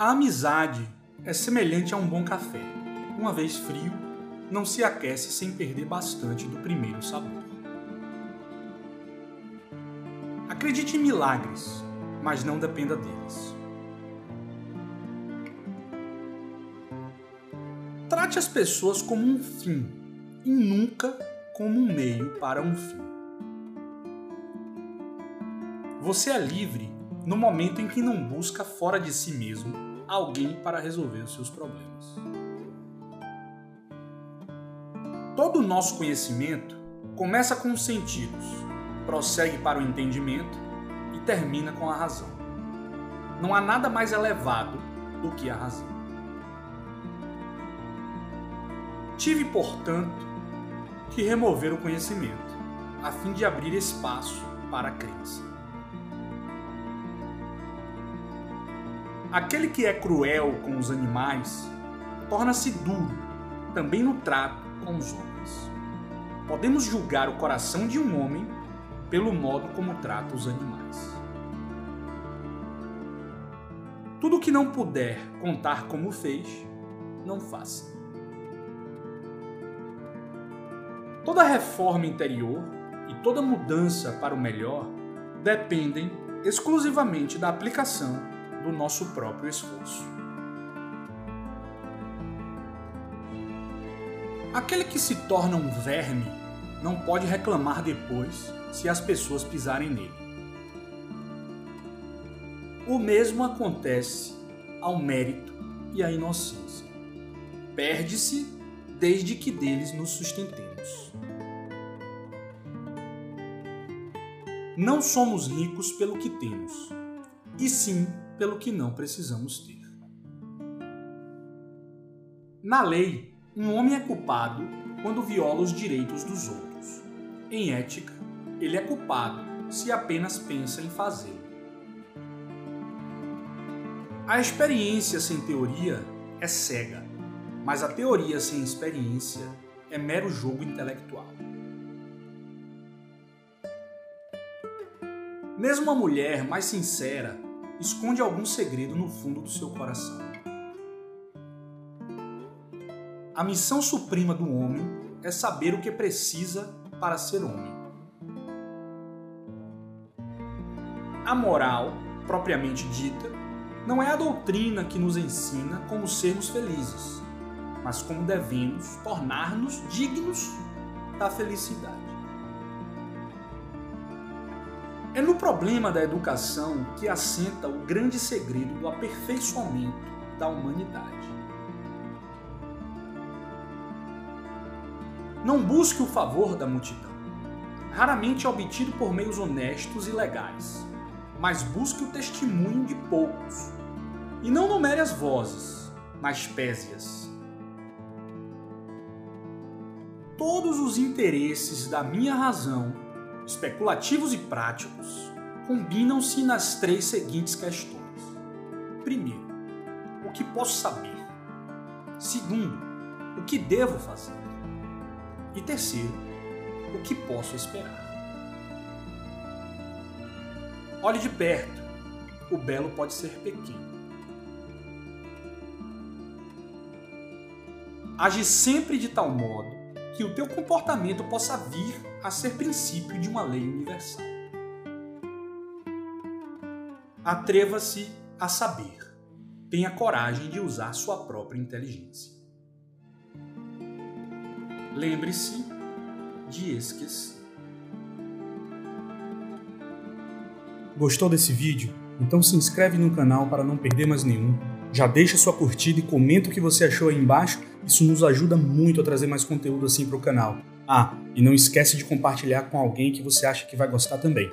A amizade é semelhante a um bom café. Uma vez frio, não se aquece sem perder bastante do primeiro sabor. Acredite em milagres, mas não dependa deles. Trate as pessoas como um fim e nunca como um meio para um fim. Você é livre no momento em que não busca fora de si mesmo alguém para resolver os seus problemas. Todo o nosso conhecimento começa com os sentidos, prossegue para o entendimento e termina com a razão. Não há nada mais elevado do que a razão. Tive, portanto, que remover o conhecimento, a fim de abrir espaço para a crença. Aquele que é cruel com os animais torna-se duro também no trato com os homens. Podemos julgar o coração de um homem pelo modo como trata os animais. Tudo que não puder contar como fez, não faça. Toda reforma interior e toda mudança para o melhor dependem exclusivamente da aplicação do nosso próprio esforço. Aquele que se torna um verme não pode reclamar depois se as pessoas pisarem nele. O mesmo acontece ao mérito e à inocência. Perde-se desde que deles nos sustentemos. Não somos ricos pelo que temos, e sim pelo que não precisamos ter. Na lei, um homem é culpado quando viola os direitos dos outros. Em ética, ele é culpado se apenas pensa em fazê-lo. A experiência sem teoria é cega, mas a teoria sem experiência é mero jogo intelectual. Mesmo uma mulher mais sincera esconde algum segredo no fundo do seu coração. A missão suprema do homem é saber o que precisa para ser homem. A moral, propriamente dita, não é a doutrina que nos ensina como sermos felizes, mas como devemos tornar-nos dignos da felicidade. É no problema da educação que assenta o grande segredo do aperfeiçoamento da humanidade. Não busque o favor da multidão. Raramente é obtido por meios honestos e legais, mas busque o testemunho de poucos. E não numere as vozes, mas pese-as. Todos os interesses da minha razão especulativos e práticos, combinam-se nas três seguintes questões. Primeiro, o que posso saber? Segundo, o que devo fazer? E terceiro, o que posso esperar? Olhe de perto, o belo pode ser pequeno. Age sempre de tal modo que o teu comportamento possa vir a ser princípio de uma lei universal. Atreva-se a saber. Tenha coragem de usar sua própria inteligência. Lembre-se de esquecer. Gostou desse vídeo? Então se inscreve no canal para não perder mais nenhum. Já deixa sua curtida e comenta o que você achou aí embaixo. Isso nos ajuda muito a trazer mais conteúdo assim para o canal. Ah, e não esquece de compartilhar com alguém que você acha que vai gostar também.